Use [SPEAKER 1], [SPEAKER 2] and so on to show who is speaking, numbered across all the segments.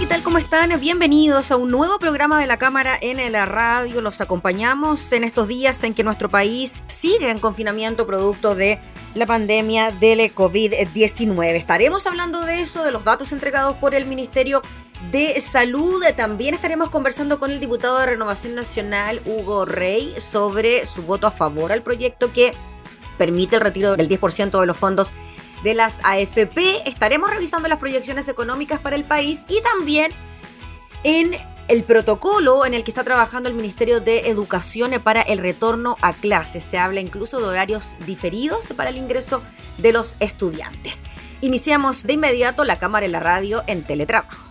[SPEAKER 1] ¿Qué tal? ¿Cómo están? Bienvenidos a un nuevo programa de la Cámara en la radio. Los acompañamos en estos días en que nuestro país sigue en confinamiento producto de la pandemia del COVID-19. Estaremos hablando de eso, de los datos entregados por el Ministerio de Salud. También estaremos conversando con el diputado de Renovación Nacional, Hugo Rey, sobre su voto a favor al proyecto que permite el retiro del 10% de los fondos de las AFP. Estaremos revisando las proyecciones económicas para el país y también en el protocolo en el que está trabajando el Ministerio de Educación para el retorno a clases. Se habla incluso de horarios diferidos para el ingreso de los estudiantes. Iniciamos de inmediato la cámara en la radio en teletrabajo.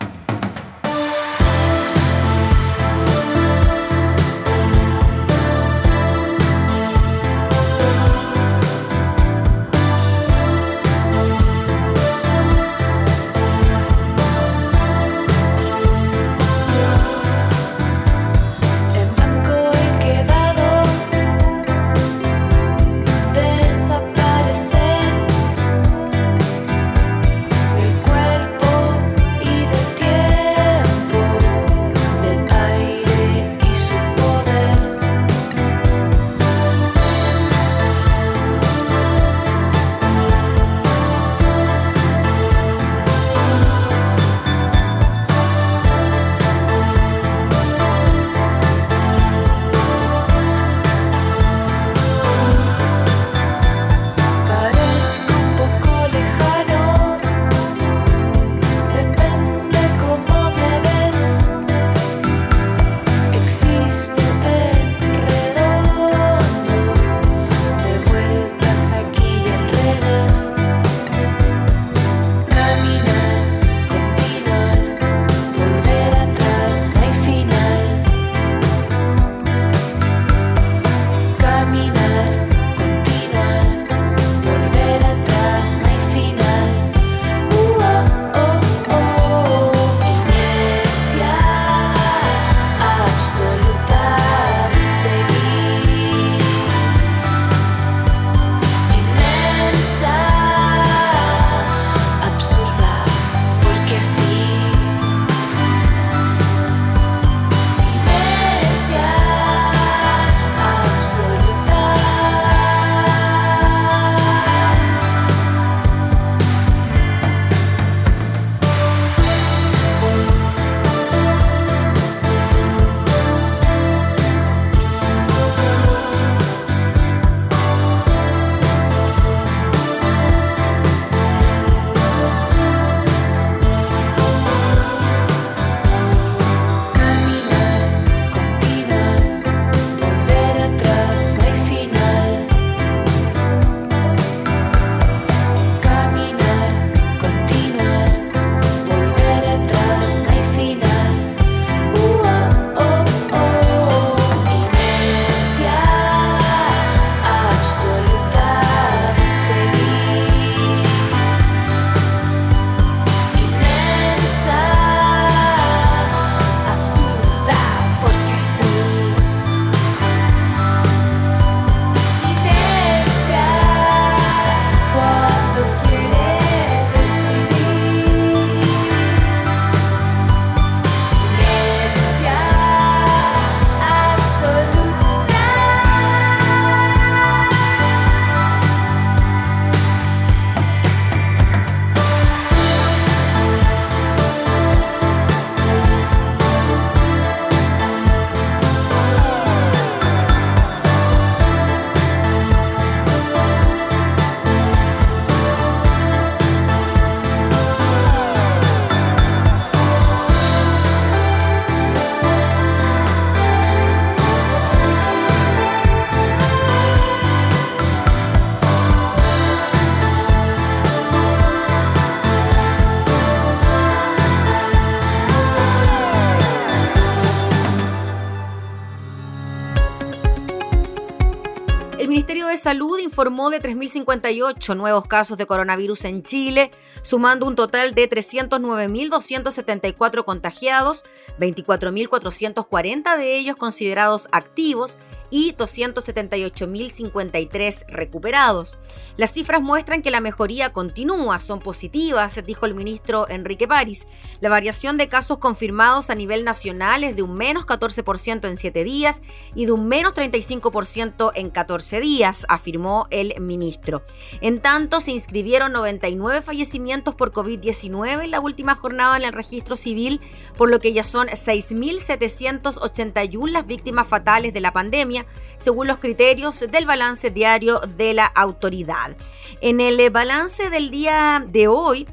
[SPEAKER 1] Informó de 3.058 nuevos casos de coronavirus en Chile, sumando un total de 309.274 contagiados, 24.440 de ellos considerados activos y 278.053 recuperados. Las cifras muestran que la mejoría continúa, son positivas, dijo el ministro Enrique París. La variación de casos confirmados a nivel nacional es de un menos 14% en 7 días y de un menos 35% en 14 días, afirmó el ministro. En tanto, se inscribieron 99 fallecimientos por COVID-19 en la última jornada en el registro civil, por lo que ya son 6.781 las víctimas fatales de la pandemia según los criterios del balance diario de la autoridad. En el balance del día de hoy,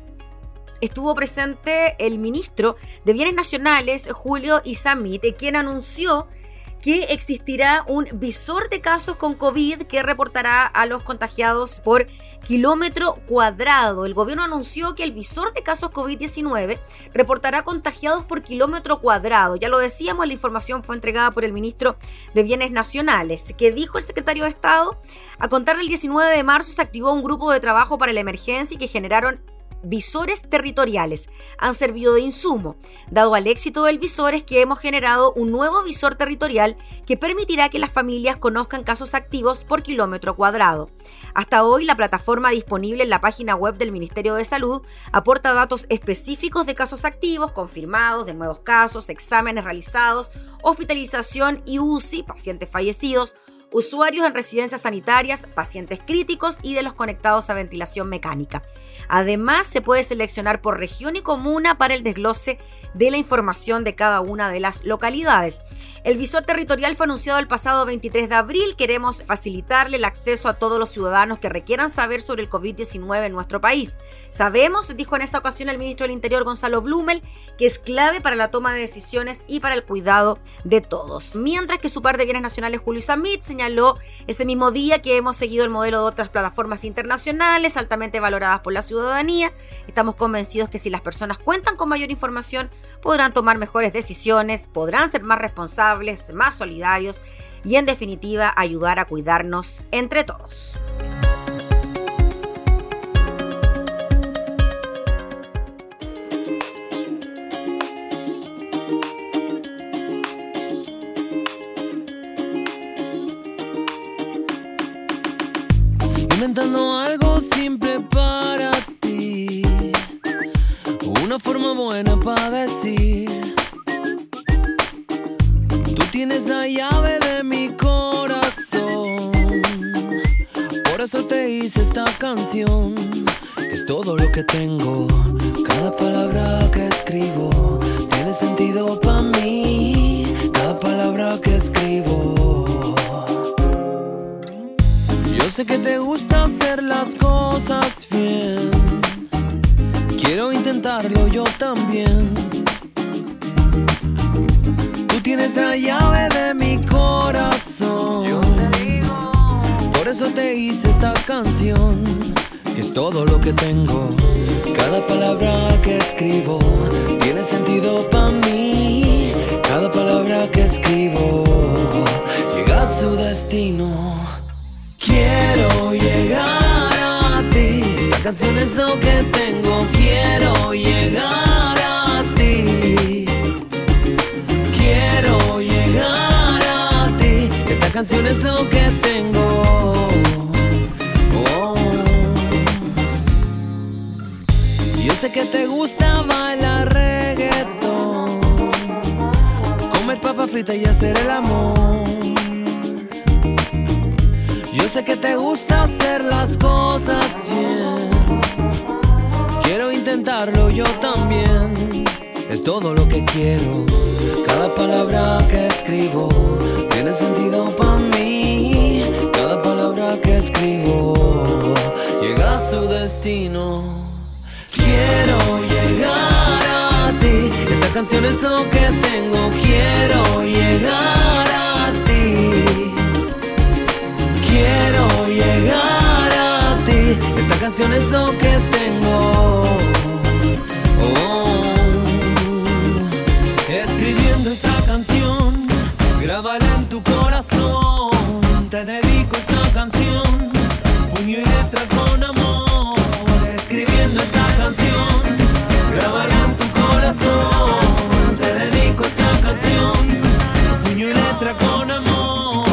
[SPEAKER 1] estuvo presente el ministro de Bienes Nacionales, Julio Isamit, quien anunció que existirá un visor de casos con COVID que reportará a los contagiados por kilómetro cuadrado. El gobierno anunció que el visor de casos COVID-19 reportará contagiados por kilómetro cuadrado. Ya lo decíamos, la información fue entregada por el ministro de Bienes Nacionales, que dijo el secretario de Estado, a contar del 19 de marzo se activó un grupo de trabajo para la emergencia y que generaron visores territoriales han servido de insumo. Dado al éxito del visor es que hemos generado un nuevo visor territorial que permitirá que las familias conozcan casos activos por kilómetro cuadrado. Hasta hoy la plataforma disponible en la página web del Ministerio de Salud aporta datos específicos de casos activos, confirmados, de nuevos casos, exámenes realizados, hospitalización y UCI, pacientes fallecidos, usuarios en residencias sanitarias, pacientes críticos y de los conectados a ventilación mecánica. Además, se puede seleccionar por región y comuna para el desglose de la información de cada una de las localidades. El visor territorial fue anunciado el pasado 23 de abril. Queremos facilitarle el acceso a todos los ciudadanos que requieran saber sobre el COVID-19 en nuestro país. Sabemos, dijo en esa ocasión el ministro del Interior Gonzalo Blumel, que es clave para la toma de decisiones y para el cuidado de todos. Mientras que su par de bienes nacionales, Julio Samit, señaló ese mismo día que hemos seguido el modelo de otras plataformas internacionales altamente valoradas por la ciudadanía. Estamos convencidos que si las personas cuentan con mayor información, podrán tomar mejores decisiones, podrán ser más responsables, más solidarios y en definitiva ayudar a cuidarnos entre todos.
[SPEAKER 2] Inventando algo simple para ti. Una forma buena para decir. Tú tienes la llave de mi corazón. Por eso te hice esta canción. Que es todo lo que tengo. Cada palabra que escribo tiene sentido para mí. Cada palabra que escribo sé que te gusta hacer las cosas bien. Quiero intentarlo yo también. Tú tienes la llave de mi corazón. Por eso te hice esta canción, que es todo lo que tengo. Cada palabra que escribo tiene sentido para mí. Cada palabra que escribo llega a su destino. Quiero llegar a ti. Esta canción es lo que tengo. Quiero llegar a ti. Quiero llegar a ti. Esta canción es lo que tengo. Oh. Yo sé que te gusta bailar reggaeton, comer papa frita y hacer el amor. Que te gusta hacer las cosas bien. Quiero intentarlo yo también. Es todo lo que quiero. Cada palabra que escribo tiene sentido para mí. Cada palabra que escribo llega a su destino. Quiero llegar a ti. Esta canción es lo que tengo. Quiero llegar canción es lo que tengo. Oh, escribiendo esta canción, grábala en tu corazón. Te dedico esta canción, puño y letra con amor. Escribiendo esta canción, grábala en tu corazón. Te dedico esta canción, puño y letra con amor.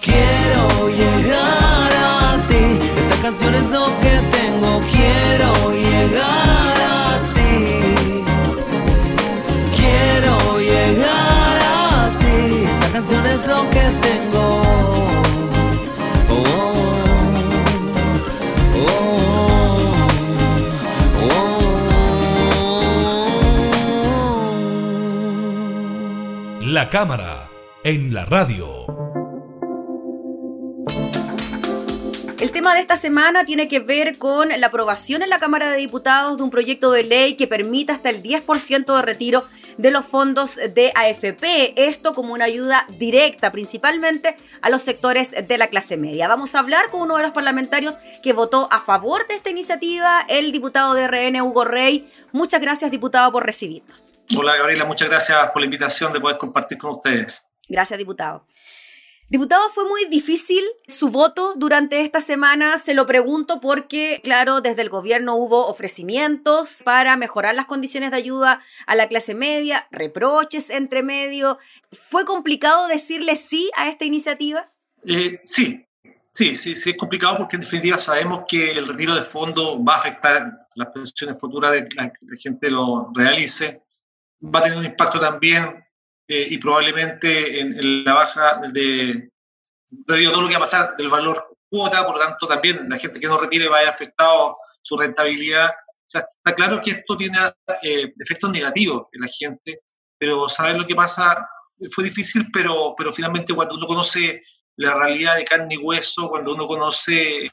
[SPEAKER 2] Quiero llegar a ti, esta canción es lo que tengo. Oh, oh,
[SPEAKER 3] oh, La cámara en la radio.
[SPEAKER 1] El tema de esta semana tiene que ver con la aprobación en la Cámara de Diputados de un proyecto de ley que permita hasta el 10% de retiro de los fondos de AFP. Esto como una ayuda directa principalmente a los sectores de la clase media. Vamos a hablar con uno de los parlamentarios que votó a favor de esta iniciativa, el diputado de RN, Hugo Rey. Muchas gracias, diputado, por recibirnos.
[SPEAKER 4] Hola, Gabriela. Muchas gracias por la invitación de poder compartir con ustedes.
[SPEAKER 1] Gracias, diputado. Diputado, fue muy difícil su voto durante esta semana. Se lo pregunto porque, claro, desde el gobierno hubo ofrecimientos para mejorar las condiciones de ayuda a la clase media, reproches entre medio. ¿Fue complicado decirle sí a esta iniciativa?
[SPEAKER 4] Eh, sí, sí, sí, sí, es complicado porque en definitiva sabemos que el retiro de fondos va a afectar las pensiones futuras de la gente lo realice. Va a tener un impacto también eh, y probablemente en, la baja de, debido a todo lo que va a pasar del valor cuota, por lo tanto también la gente que no retire va a haber afectado su rentabilidad. O sea, está claro que esto tiene eh, efectos negativos en la gente, pero saber lo que pasa fue difícil, pero, pero finalmente cuando uno conoce la realidad de carne y hueso, cuando uno conoce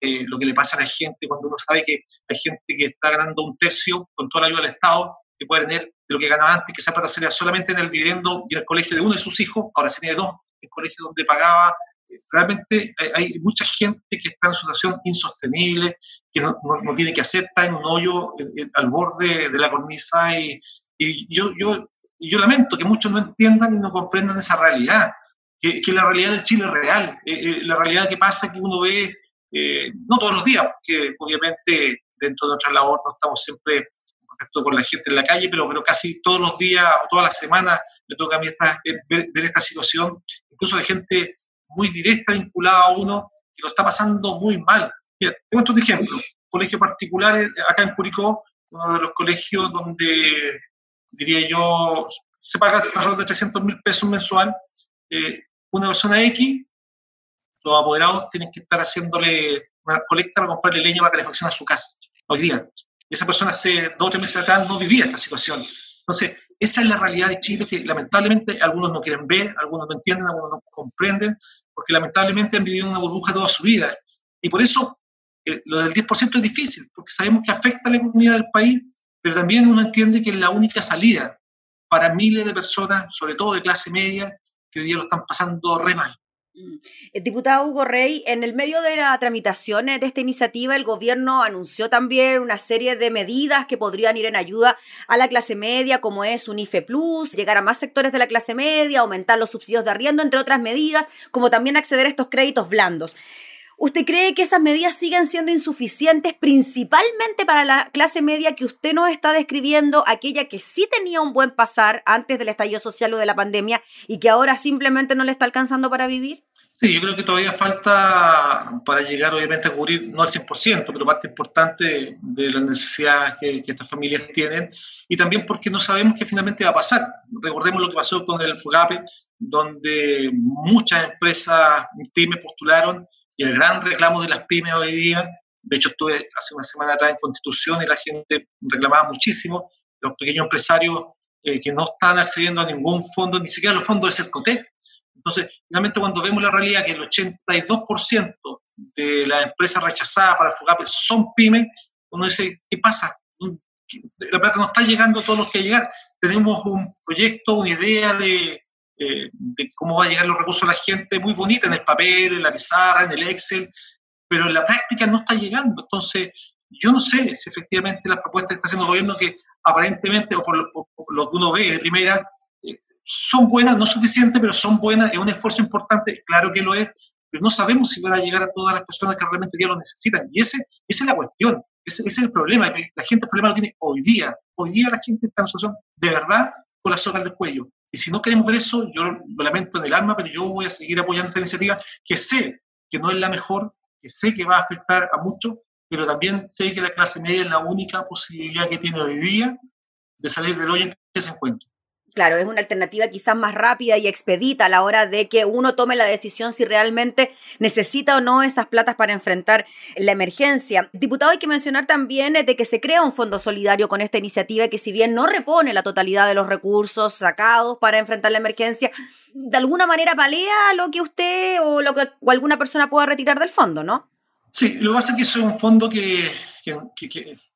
[SPEAKER 4] eh, lo que le pasa a la gente, cuando uno sabe que hay gente que está ganando un tercio con toda la ayuda del Estado, que tener de lo que ganaba antes, que esa plata sería solamente en el dividendo y en el colegio de uno de sus hijos, ahora sería de dos, el colegio donde pagaba. Realmente hay, mucha gente que está en situación insostenible, que no, no, tiene que hacer, está en un hoyo al borde de la cornisa y, y yo, yo, yo lamento que muchos no entiendan y no comprendan esa realidad, que, que la realidad del Chile es real, eh, eh, la realidad que pasa que uno ve, eh, no todos los días, que obviamente dentro de nuestra labor no estamos siempre con la gente en la calle, pero, pero casi todos los días o todas las semanas me toca a mí esta, eh, ver, esta situación, incluso de gente muy directa vinculada a uno que lo está pasando muy mal. Mira, tengo otro ejemplo. Colegio particular eh, acá en Curicó, uno de los colegios donde, diría yo, se paga alrededor de 300 mil pesos mensual. Eh, una persona X, los apoderados tienen que estar haciéndole una colecta para comprarle leña para calefacción a su casa, hoy día esa persona hace dos o tres meses atrás no vivía esta situación. Entonces, esa es la realidad de Chile que lamentablemente algunos no quieren ver, algunos no entienden, algunos no comprenden, porque lamentablemente han vivido una burbuja toda su vida. Y por eso eh, lo del 10% es difícil, porque sabemos que afecta a la economía del país, pero también uno entiende que es la única salida para miles de personas, sobre todo de clase media, que hoy día lo están pasando re mal.
[SPEAKER 1] Eh, diputado Hugo Rey, en el medio de la tramitación de esta iniciativa, el gobierno anunció también una serie de medidas que podrían ir en ayuda a la clase media, como es un IFE Plus, llegar a más sectores de la clase media, aumentar los subsidios de arriendo, entre otras medidas, como también acceder a estos créditos blandos. ¿Usted cree que esas medidas siguen siendo insuficientes principalmente para la clase media que usted nos está describiendo, aquella que sí tenía un buen pasar antes del estallido social o de la pandemia y que ahora simplemente no le está alcanzando para vivir?
[SPEAKER 4] Sí, yo creo que todavía falta para llegar obviamente a cubrir, no al 100%, pero parte importante de las necesidades que, estas familias tienen y también porque no sabemos qué finalmente va a pasar. Recordemos lo que pasó con el FUGAPE, donde muchas empresas pymes postularon y el gran reclamo de las pymes hoy día, de hecho estuve hace una semana atrás en Constitución y la gente reclamaba muchísimo, los pequeños empresarios eh, que no están accediendo a ningún fondo, ni siquiera los fondos de Cercotec. Entonces, finalmente cuando vemos la realidad que el 82% de las empresas rechazadas para FUGAPE son pymes, uno dice, ¿qué pasa? La plata no está llegando a todos los que llegar. Tenemos un proyecto, una idea de, eh, de cómo va a llegar los recursos a la gente, muy bonita en el papel, en la pizarra, en el Excel, pero en la práctica no está llegando. Entonces, yo no sé si efectivamente las propuestas que está haciendo el gobierno, que aparentemente, o por lo, que uno ve de primera, eh, son buenas, no suficientes, pero son buenas, es un esfuerzo importante, claro que lo es, pero no sabemos si van a llegar a todas las personas que realmente ya lo necesitan. Y ese, esa es la cuestión, ese, ese es el problema, que la gente el problema lo tiene hoy día. Hoy día la gente está en una situación de verdad con la soga del cuello. Y si no queremos ver eso, yo lo lamento en el alma, pero yo voy a seguir apoyando esta iniciativa que sé que no es la mejor, que sé que va a afectar a muchos, pero también sé que la clase media es la única posibilidad que tiene hoy día de salir del hoyo en que se encuentra.
[SPEAKER 1] Claro, es una alternativa quizás más rápida y expedita a la hora de que uno tome la decisión si realmente necesita o no esas platas para enfrentar la emergencia. Diputado, hay que mencionar también de que se crea un fondo solidario con esta iniciativa que si bien no repone la totalidad de los recursos sacados para enfrentar la emergencia, de alguna manera palea lo que usted o lo que alguna persona pueda retirar del fondo, ¿no?
[SPEAKER 4] Sí, lo que pasa es que es un fondo que,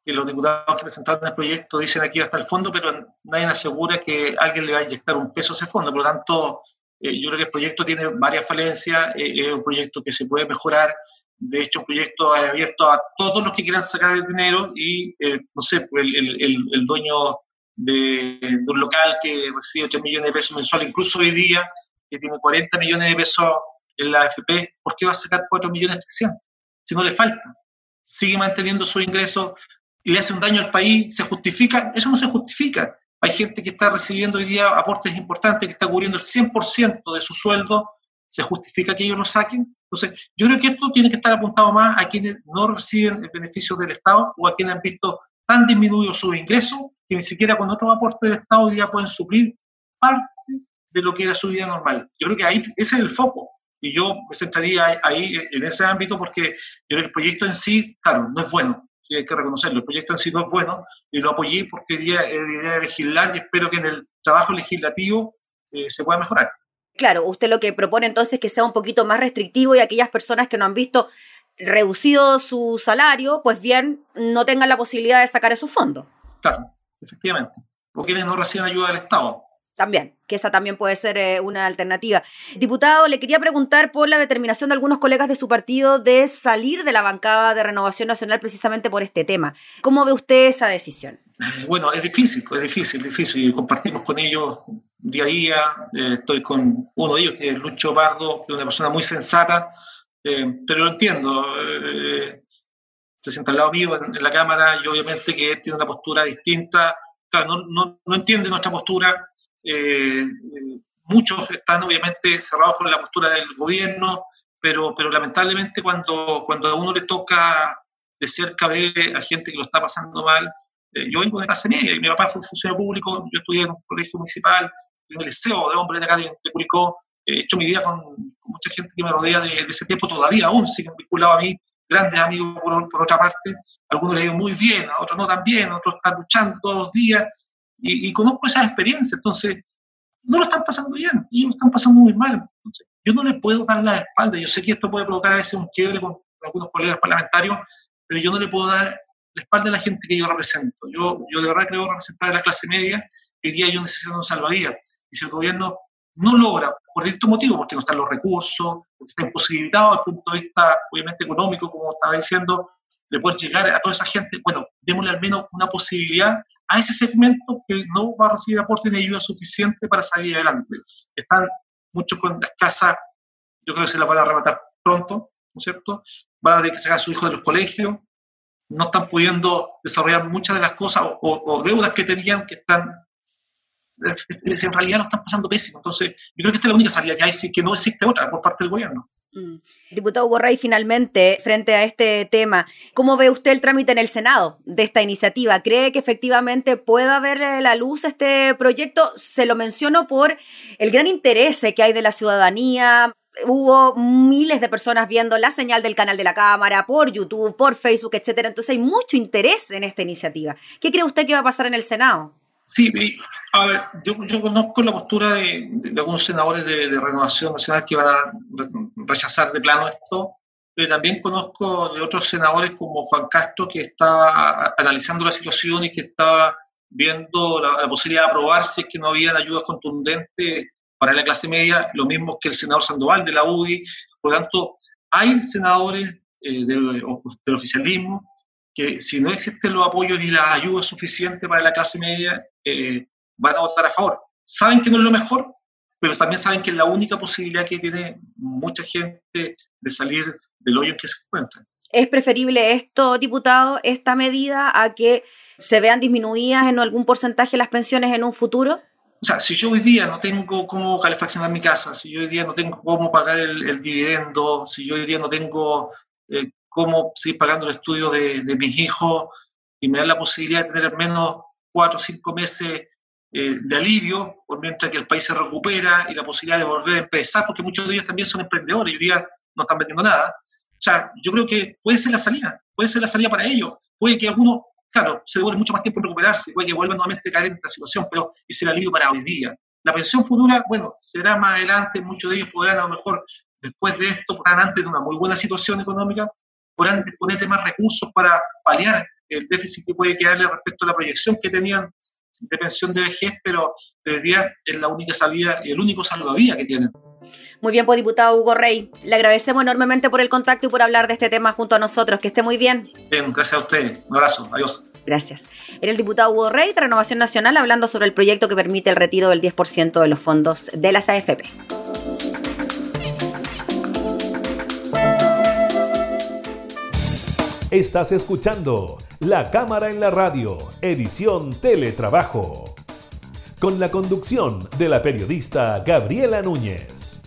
[SPEAKER 4] los diputados que presentaron el proyecto dicen aquí hasta el fondo, pero nadie asegura que alguien le va a inyectar un peso a ese fondo. Por lo tanto, eh, yo creo que el proyecto tiene varias falencias, eh, es un proyecto que se puede mejorar. De hecho, un proyecto abierto a todos los que quieran sacar el dinero y, eh, no sé, pues, el, el, el dueño de, de, un local que recibe 8 millones de pesos mensuales, incluso hoy día, que tiene 40 millones de pesos en la AFP, ¿por qué va a sacar 4 millones 300? Si no le falta. Sigue manteniendo su ingreso y le hace un daño al país, ¿se justifica? Eso no se justifica. Hay gente que está recibiendo hoy día aportes importantes, que está cubriendo el 100% de su sueldo, ¿se justifica que ellos lo saquen? Entonces, yo creo que esto tiene que estar apuntado más a quienes no reciben el beneficio del Estado o a quienes han visto tan disminuido su ingreso que ni siquiera con otros aportes del Estado hoy día pueden suplir parte de lo que era su vida normal. Yo creo que ahí ese es el foco. Y yo me centraría ahí en ese ámbito porque el proyecto en sí, claro, no es bueno, hay que reconocerlo, el proyecto en sí no es bueno y lo apoyé porque es la idea de legislar y espero que en el trabajo legislativo eh, se pueda mejorar.
[SPEAKER 1] Claro, usted lo que propone entonces es que sea un poquito más restrictivo y aquellas personas que no han visto reducido su salario, pues bien, no tengan la posibilidad de sacar esos fondos.
[SPEAKER 4] Claro, efectivamente. O quienes no reciben ayuda del Estado
[SPEAKER 1] también, que esa también puede ser eh, una alternativa. Diputado, le quería preguntar por la determinación de algunos colegas de su partido de salir de la bancada de Renovación Nacional precisamente por este tema. ¿Cómo ve usted esa decisión?
[SPEAKER 4] Bueno, es difícil, es difícil, difícil. Compartimos con ellos día a día. Eh, estoy con uno de ellos, que es Lucho Pardo, que es una persona muy sensata, eh, pero lo entiendo. se sienta al lado mío en, la Cámara y obviamente que tiene una postura distinta. No, no, no entiende nuestra postura, eh, muchos están obviamente cerrados con la postura del gobierno, pero, pero lamentablemente cuando, cuando a uno le toca de cerca ver a gente que lo está pasando mal, eh, yo vengo de clase media mi papá fue funcionario público, yo estudié en un colegio municipal, en el liceo de hombres de acá de, Curicó, he hecho mi vida con, mucha gente que me rodea de, ese tiempo todavía, aún siguen vinculados a mí, grandes amigos por, por otra parte, algunos le ha ido muy bien, a otros no tan bien, otros están luchando todos los días, y, conozco esa experiencia, entonces no lo están pasando bien, ellos lo están pasando muy mal. Yo no le puedo dar la espalda, yo sé que esto puede provocar a veces un quiebre con algunos colegas parlamentarios, pero yo no le puedo dar la espalda a la gente que yo represento. Yo, yo de verdad creo representar a la clase media, hoy día yo necesito un salvavidas. Y si el gobierno no logra, por distintos motivos, porque no están los recursos, porque está imposibilitado desde el punto de vista, obviamente, económico, como estaba diciendo, de poder llegar a toda esa gente, bueno, démosle al menos una posibilidad a ese segmento que no va a recibir aporte ni ayuda suficiente para salir adelante. Están muchos con las casas, yo creo que se las van a arrebatar pronto, ¿no es cierto? Van a tener que sacar a su hijo de los colegios, no están pudiendo desarrollar muchas de las cosas o, deudas que tenían que están en realidad lo están pasando pésimo. Entonces, yo creo que esta es la única salida que hay, que no existe otra por parte del gobierno.
[SPEAKER 1] Mm. Diputado Borray, finalmente, frente a este tema, ¿cómo ve usted el trámite en el Senado de esta iniciativa? ¿Cree que efectivamente pueda ver eh, la luz este proyecto? Se lo menciono por el gran interés que hay de la ciudadanía. Hubo miles de personas viendo la señal del canal de la Cámara, por YouTube, por Facebook, etcétera. Entonces hay mucho interés en esta iniciativa. ¿Qué cree usted que va a pasar en el Senado?
[SPEAKER 4] Sí, a ver, yo, yo conozco la postura de, algunos senadores de, Renovación Nacional que van a rechazar de plano esto, pero también conozco de otros senadores como Juan Castro que está analizando la situación y que está viendo la, posibilidad de aprobar si es que no había ayudas contundentes para la clase media, lo mismo que el senador Sandoval de la UDI. Por lo tanto, hay senadores eh, del oficialismo que si no existen los apoyos y la ayuda suficiente para la clase media, eh, van a votar a favor. Saben que no es lo mejor, pero también saben que es la única posibilidad que tiene mucha gente de salir del hoyo en que se encuentran.
[SPEAKER 1] ¿Es preferible esto, diputado, esta medida, a que se vean disminuidas en algún porcentaje las pensiones en un futuro?
[SPEAKER 4] O sea, si yo hoy día no tengo cómo calefaccionar mi casa, si yo hoy día no tengo cómo pagar el, dividendo, si yo hoy día no tengo eh, cómo seguir pagando el estudio de, mis hijos y me da la posibilidad de tener menos cuatro o cinco meses eh, de alivio, por mientras que el país se recupera y la posibilidad de volver a empezar, porque muchos de ellos también son emprendedores y hoy día no están vendiendo nada. O sea, yo creo que puede ser la salida, puede ser la salida para ellos. Puede que algunos, claro, se demore mucho más tiempo en recuperarse, puede que vuelvan nuevamente a caer en esta situación, pero es el alivio para hoy día. La pensión futura, bueno, será más adelante, muchos de ellos podrán a lo mejor, después de esto, podrán antes de una muy buena situación económica, podrán disponer de más recursos para paliar el déficit que puede quedarle respecto a la proyección que tenían de pensión de vejez, pero hoy día es la única salida y el único salvavidas que tienen.
[SPEAKER 1] Muy bien, pues diputado Hugo Rey, le agradecemos enormemente por el contacto y por hablar de este tema junto a nosotros. Que esté muy bien.
[SPEAKER 4] Bien, gracias a usted. Un abrazo. Adiós.
[SPEAKER 1] Gracias. Era el diputado Hugo Rey de Renovación Nacional hablando sobre el proyecto que permite el retiro del 10% de los fondos de las AFP.
[SPEAKER 3] Estás escuchando La Cámara en la Radio, edición Teletrabajo, con la conducción de la periodista Gabriela Núñez.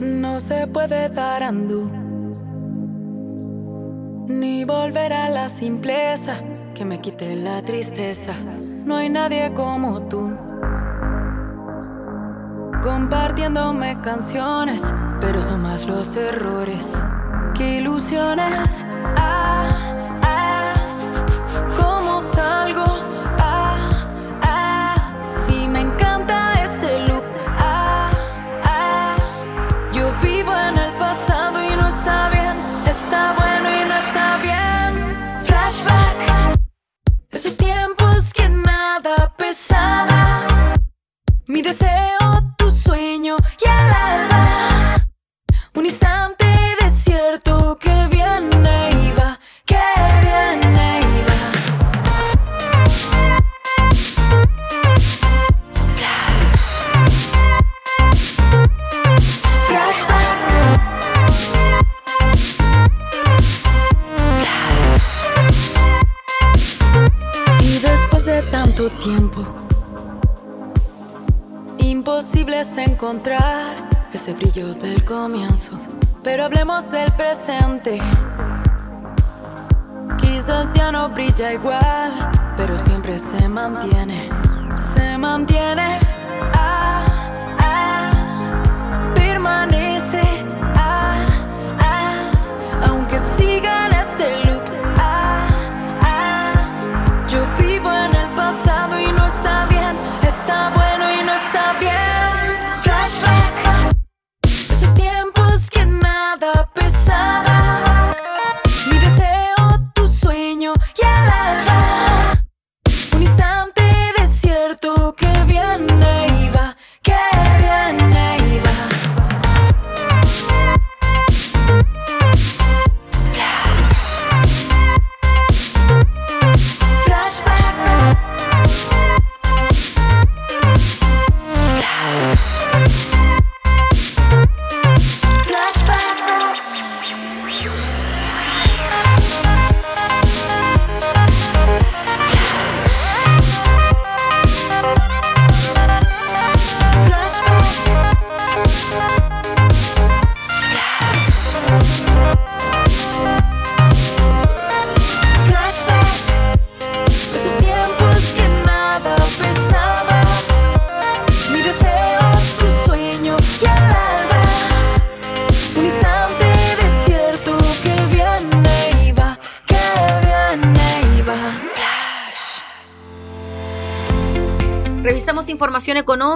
[SPEAKER 5] No se puede dar andú, ni volver a la simpleza que me quite la tristeza. No hay nadie como tú compartiéndome canciones, pero son más los errores que ilusiones.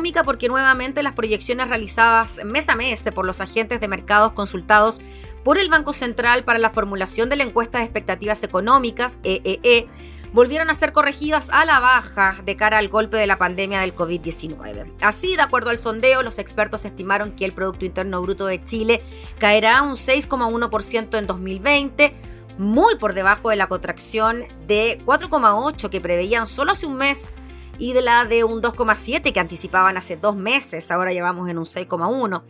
[SPEAKER 1] Económica porque nuevamente las proyecciones realizadas mes a mes por los agentes de mercados consultados por el Banco Central para la formulación de la encuesta de expectativas económicas, EEE, volvieron a ser corregidas a la baja de cara al golpe de la pandemia del COVID-19. Así, de acuerdo al sondeo, los expertos estimaron que el Producto Interno Bruto de Chile caerá un 6,1% en 2020, muy por debajo de la contracción de 4,8% que preveían solo hace un mes y de la de un 2,7 que anticipaban hace dos meses, ahora llevamos en un 6,1.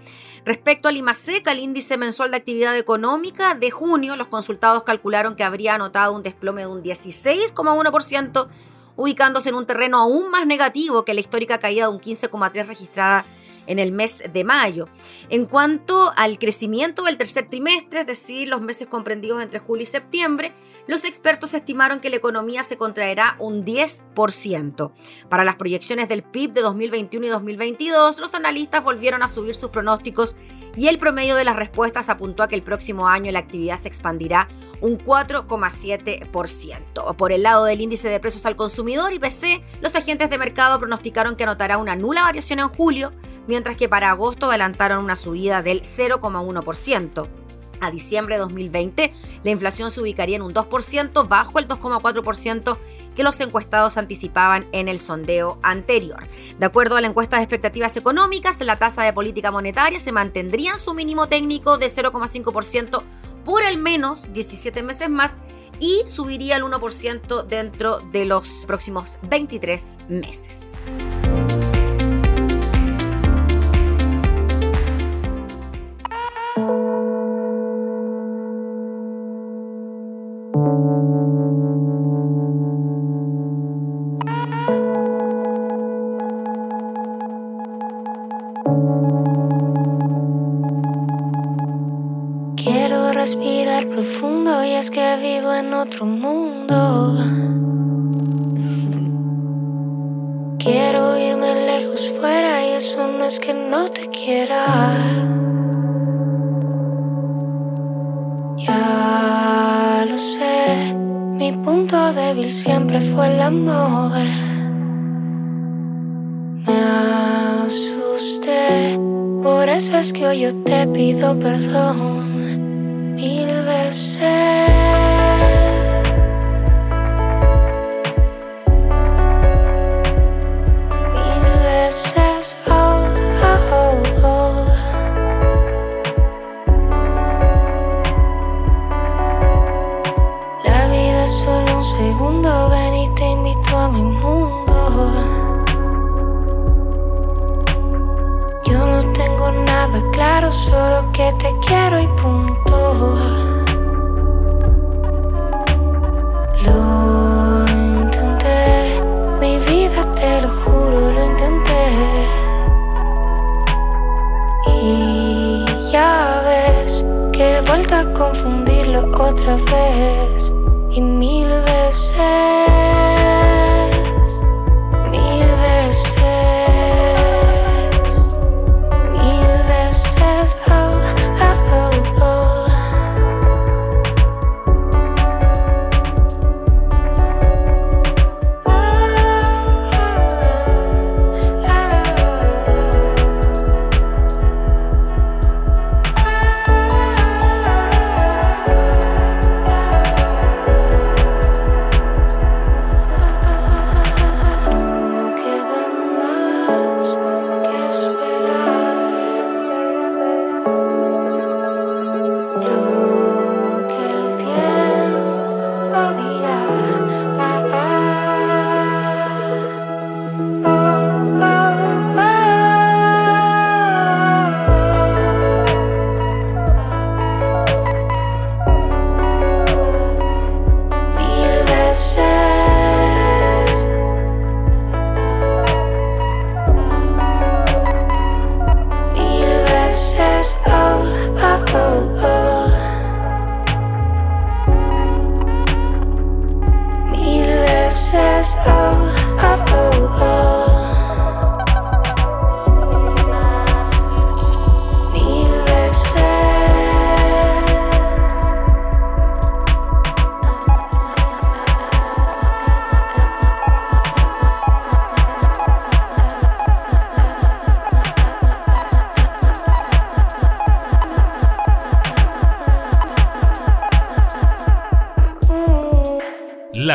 [SPEAKER 1] Respecto al IMASECA, el índice mensual de actividad económica de junio, los consultados calcularon que habría anotado un desplome de un 16,1%, ubicándose en un terreno aún más negativo que la histórica caída de un 15,3 registrada en el mes de mayo. En cuanto al crecimiento del tercer trimestre, es decir, los meses comprendidos entre julio y septiembre, los expertos estimaron que la economía se contraerá un 10%. Para las proyecciones del PIB de 2021 y 2022, los analistas volvieron a subir sus pronósticos y el promedio de las respuestas apuntó a que el próximo año la actividad se expandirá un 4,7%. Por el lado del índice de precios al consumidor, IPC, los agentes de mercado pronosticaron que anotará una nula variación en julio, mientras que para agosto adelantaron una subida del 0,1%. A diciembre de 2020, la inflación se ubicaría en un 2%, bajo el 2,4% que los encuestados anticipaban en el sondeo anterior. De acuerdo a la encuesta de expectativas económicas, la tasa de política monetaria se mantendría en su mínimo técnico de 0,5% por al menos 17 meses más y subiría al 1% dentro de los próximos 23 meses.
[SPEAKER 6] Siempre fue el amor. Me asusté, por eso es que hoy yo te pido perdón mil veces. solo que te quiero y punto. Lo intenté, mi vida te lo juro, lo intenté. Y ya ves que he vuelto a confundirlo otra vez y mil veces.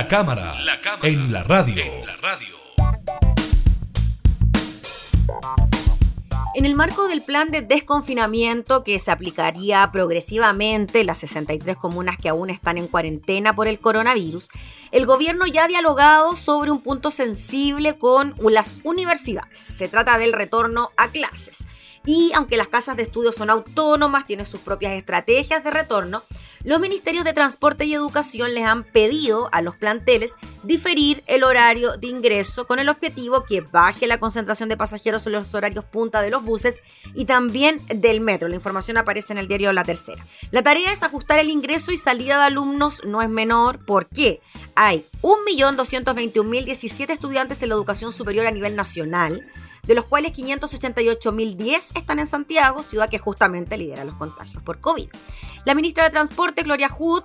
[SPEAKER 3] Cámara, en, la radio. en la radio.
[SPEAKER 1] En el marco del plan de desconfinamiento que se aplicaría progresivamente en las 63 comunas que aún están en cuarentena por el coronavirus, el gobierno ya ha dialogado sobre un punto sensible con las universidades. Se trata del retorno a clases. Y aunque las casas de estudio son autónomas, tienen sus propias estrategias de retorno, los ministerios de Transporte y Educación les han pedido a los planteles diferir el horario de ingreso con el objetivo que baje la concentración de pasajeros en los horarios punta de los buses y también del metro. La información aparece en el diario La Tercera. La tarea es ajustar el ingreso y salida de alumnos, no es menor. ¿Por qué? Hay 1.221.017 estudiantes en la educación superior a nivel nacional de los cuales 588.010 están en Santiago, ciudad que justamente lidera los contagios por COVID. La ministra de Transporte, Gloria Hood,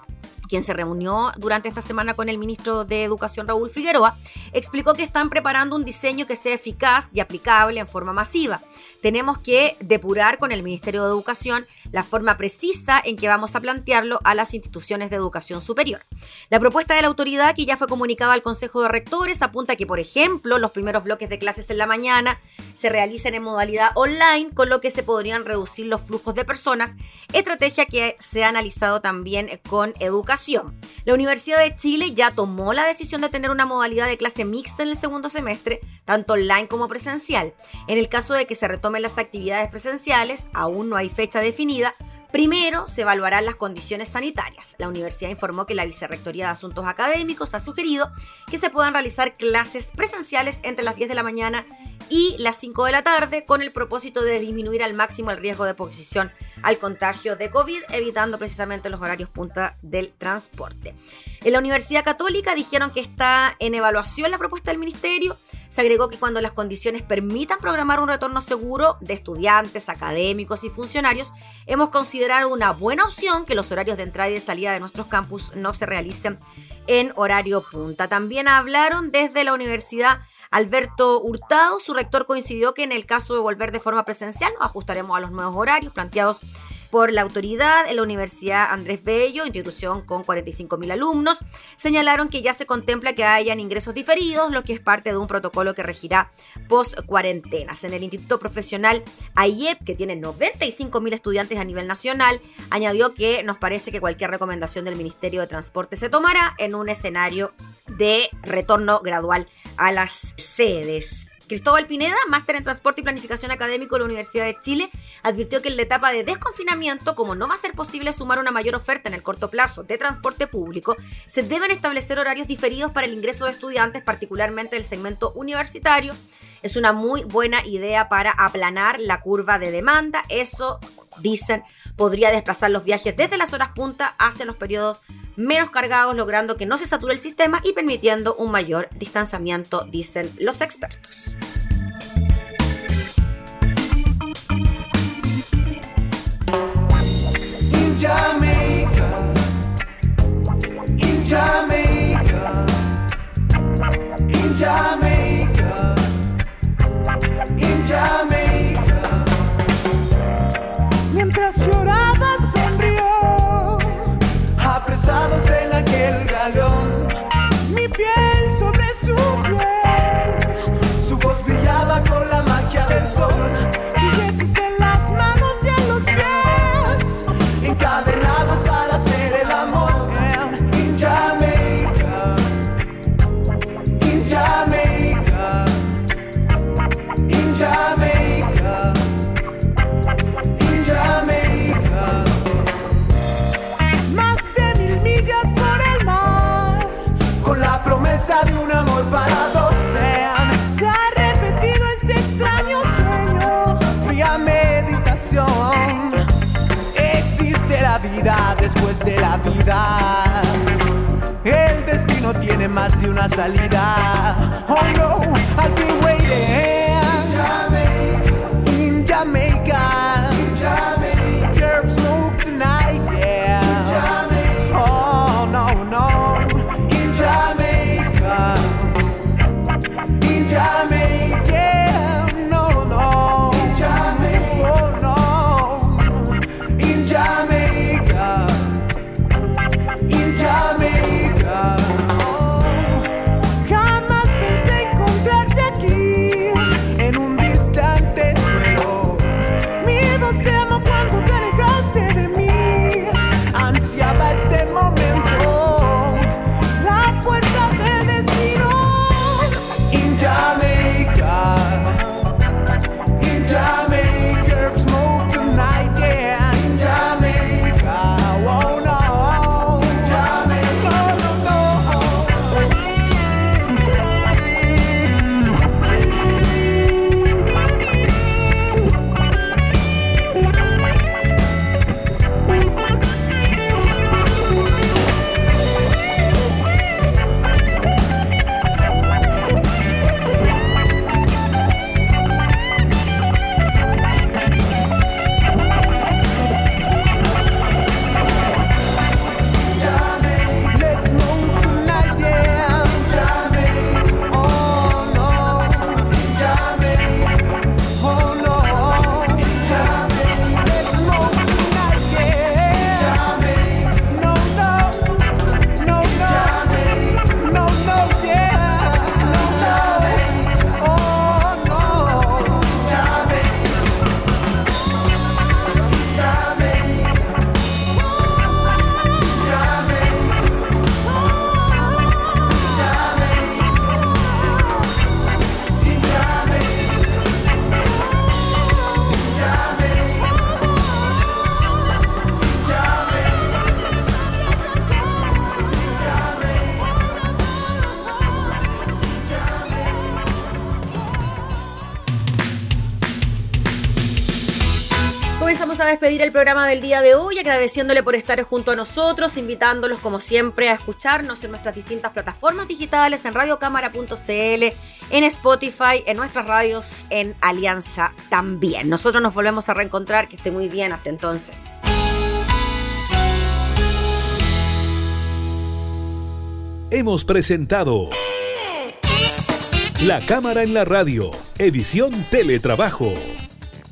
[SPEAKER 1] quien se reunió durante esta semana con el ministro de Educación Raúl Figueroa, explicó que están preparando un diseño que sea eficaz y aplicable en forma masiva. Tenemos que depurar con el Ministerio de Educación la forma precisa en que vamos a plantearlo a las instituciones de educación superior. La propuesta de la autoridad, que ya fue comunicada al Consejo de Rectores, apunta que, por ejemplo, los primeros bloques de clases en la mañana se realicen en modalidad online, con lo que se podrían reducir los flujos de personas, estrategia que se ha analizado también con educación. La Universidad de Chile ya tomó la decisión de tener una modalidad de clase mixta en el segundo semestre, tanto online como presencial. En el caso de que se las actividades presenciales, aún no hay fecha definida, Primero, se evaluarán las condiciones sanitarias. La universidad informó que la Vicerrectoría de Asuntos Académicos ha sugerido que se puedan realizar clases presenciales entre las 10 de la mañana y las 5 de la tarde con el propósito de disminuir al máximo el riesgo de exposición al contagio de COVID, evitando precisamente los horarios punta del transporte. En la Universidad Católica dijeron que está en evaluación la propuesta del ministerio. Se agregó que cuando las condiciones permitan programar un retorno seguro de estudiantes, académicos y funcionarios, hemos considerado una buena opción que los horarios de entrada y de salida de nuestros campus no se realicen en horario punta. También hablaron desde la Universidad Alberto Hurtado, su rector, coincidió que en el caso de volver de forma presencial nos ajustaremos a los nuevos horarios planteados por la autoridad en la Universidad Andrés Bello, institución con 45.000 alumnos, señalaron que ya se contempla que hayan ingresos diferidos, lo que es parte de un protocolo que regirá post cuarentenas. En el Instituto Profesional AIEP, que tiene 95.000 estudiantes a nivel nacional, añadió que nos parece que cualquier recomendación del Ministerio de Transporte se tomará en un escenario de retorno gradual a las sedes. Cristóbal Pineda, máster en Transporte y Planificación Académico de la Universidad de Chile, advirtió que en la etapa de desconfinamiento, como no va a ser posible sumar una mayor oferta en el corto plazo de transporte público, se deben establecer horarios diferidos para el ingreso de estudiantes, particularmente del segmento universitario. Es una muy buena idea para aplanar la curva de demanda. Eso, dicen, podría desplazar los viajes desde las horas punta hacia los periodos menos cargados, logrando que no se sature el sistema y permitiendo un mayor distanciamiento, dicen los expertos.
[SPEAKER 7] De la vida. El destino tiene más de una salida.
[SPEAKER 1] Despedir el programa del día de hoy, agradeciéndole por estar junto a nosotros, invitándolos como siempre a escucharnos en nuestras distintas plataformas digitales, en radiocámara.cl, en Spotify, en nuestras radios, en Alianza también. Nosotros nos volvemos a reencontrar, que esté muy bien hasta entonces.
[SPEAKER 3] Hemos presentado La Cámara en la Radio, edición Teletrabajo